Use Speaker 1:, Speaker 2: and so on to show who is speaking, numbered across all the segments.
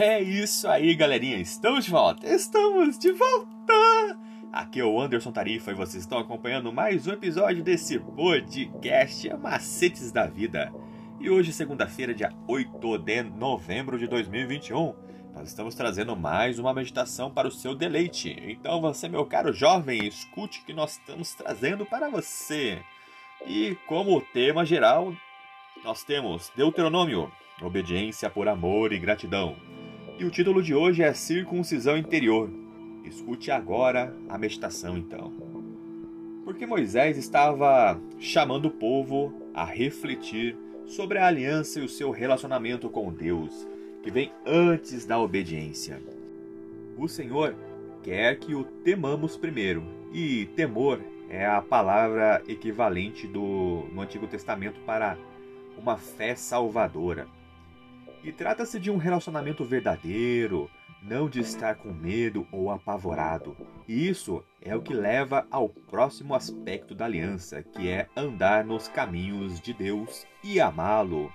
Speaker 1: É isso aí, galerinha. Estamos de volta. Estamos de volta. Aqui é o Anderson Tarifa e vocês estão acompanhando mais um episódio desse podcast Macetes da Vida. E hoje, segunda-feira, dia 8 de novembro de 2021, nós estamos trazendo mais uma meditação para o seu deleite. Então, você, meu caro jovem, escute o que nós estamos trazendo para você. E como tema geral, nós temos Deuteronômio, obediência por amor e gratidão. E o título de hoje é Circuncisão Interior. Escute agora a meditação então. Porque Moisés estava chamando o povo a refletir sobre a aliança e o seu relacionamento com Deus, que vem antes da obediência. O Senhor quer que o temamos primeiro, e temor é a palavra equivalente do, no Antigo Testamento para uma fé salvadora. E trata-se de um relacionamento verdadeiro, não de estar com medo ou apavorado. E isso é o que leva ao próximo aspecto da aliança, que é andar nos caminhos de Deus e amá-lo.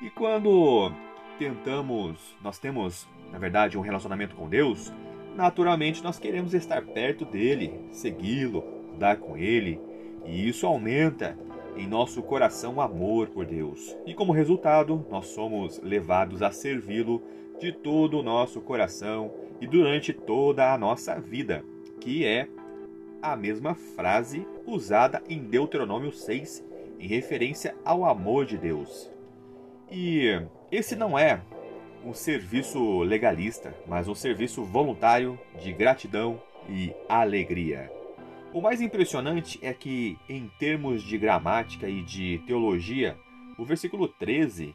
Speaker 1: E quando tentamos, nós temos, na verdade, um relacionamento com Deus, naturalmente nós queremos estar perto dele, segui-lo, andar com ele, e isso aumenta em nosso coração amor por Deus. E como resultado, nós somos levados a servi-lo de todo o nosso coração e durante toda a nossa vida, que é a mesma frase usada em Deuteronômio 6 em referência ao amor de Deus. E esse não é um serviço legalista, mas um serviço voluntário de gratidão e alegria. O mais impressionante é que, em termos de gramática e de teologia, o versículo 13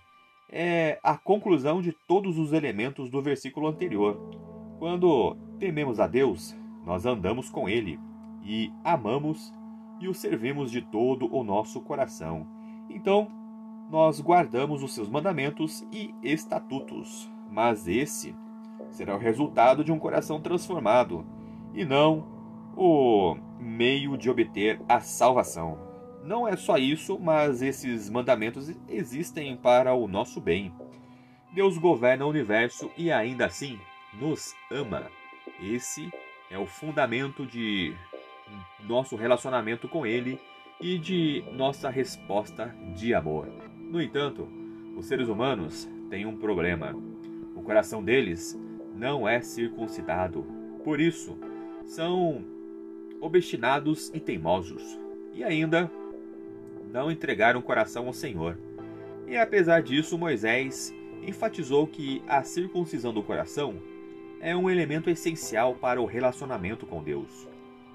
Speaker 1: é a conclusão de todos os elementos do versículo anterior. Quando tememos a Deus, nós andamos com Ele e amamos e o servimos de todo o nosso coração. Então, nós guardamos os seus mandamentos e estatutos. Mas esse será o resultado de um coração transformado e não o meio de obter a salvação. Não é só isso, mas esses mandamentos existem para o nosso bem. Deus governa o universo e ainda assim nos ama. Esse é o fundamento de nosso relacionamento com Ele e de nossa resposta de amor. No entanto, os seres humanos têm um problema. O coração deles não é circuncidado. Por isso, são obstinados e teimosos, e ainda não entregaram o coração ao Senhor. E apesar disso, Moisés enfatizou que a circuncisão do coração é um elemento essencial para o relacionamento com Deus.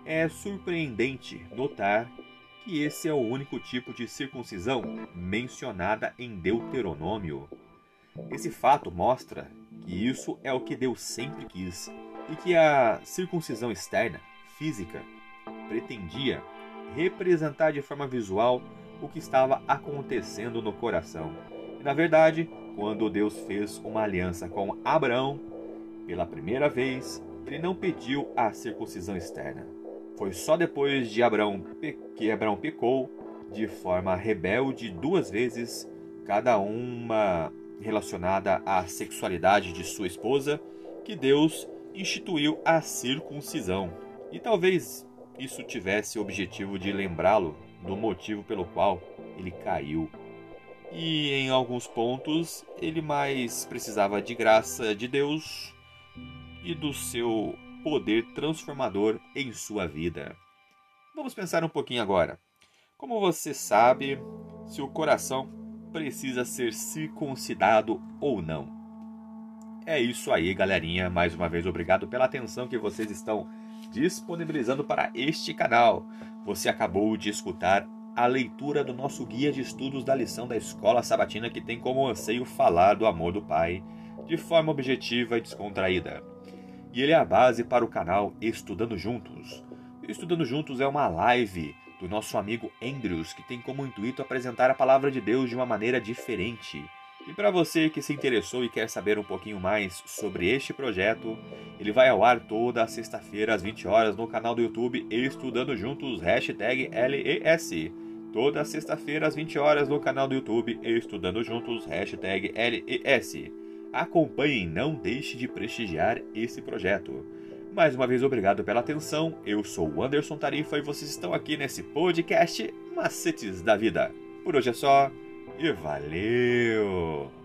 Speaker 1: É surpreendente notar que esse é o único tipo de circuncisão mencionada em Deuteronômio. Esse fato mostra que isso é o que Deus sempre quis e que a circuncisão externa física pretendia representar de forma visual o que estava acontecendo no coração. E na verdade, quando Deus fez uma aliança com Abraão, pela primeira vez, ele não pediu a circuncisão externa. Foi só depois de Abraão que Abraão pecou de forma rebelde duas vezes, cada uma relacionada à sexualidade de sua esposa, que Deus instituiu a circuncisão. E talvez isso tivesse o objetivo de lembrá-lo do motivo pelo qual ele caiu. E em alguns pontos ele mais precisava de graça de Deus e do seu poder transformador em sua vida. Vamos pensar um pouquinho agora. Como você sabe se o coração precisa ser circuncidado ou não? É isso aí, galerinha. Mais uma vez, obrigado pela atenção que vocês estão disponibilizando para este canal. Você acabou de escutar a leitura do nosso guia de estudos da lição da Escola Sabatina que tem como anseio falar do amor do Pai de forma objetiva e descontraída. E ele é a base para o canal Estudando Juntos. Estudando Juntos é uma live do nosso amigo Andrews que tem como intuito apresentar a palavra de Deus de uma maneira diferente e para você que se interessou e quer saber um pouquinho mais sobre este projeto, ele vai ao ar toda sexta-feira às 20 horas no canal do YouTube Estudando Juntos, hashtag LES. Toda sexta-feira às 20 horas no canal do YouTube Estudando Juntos, hashtag LES. acompanhe e não deixe de prestigiar esse projeto. Mais uma vez, obrigado pela atenção. Eu sou o Anderson Tarifa e vocês estão aqui nesse podcast Macetes da Vida. Por hoje é só e valeu!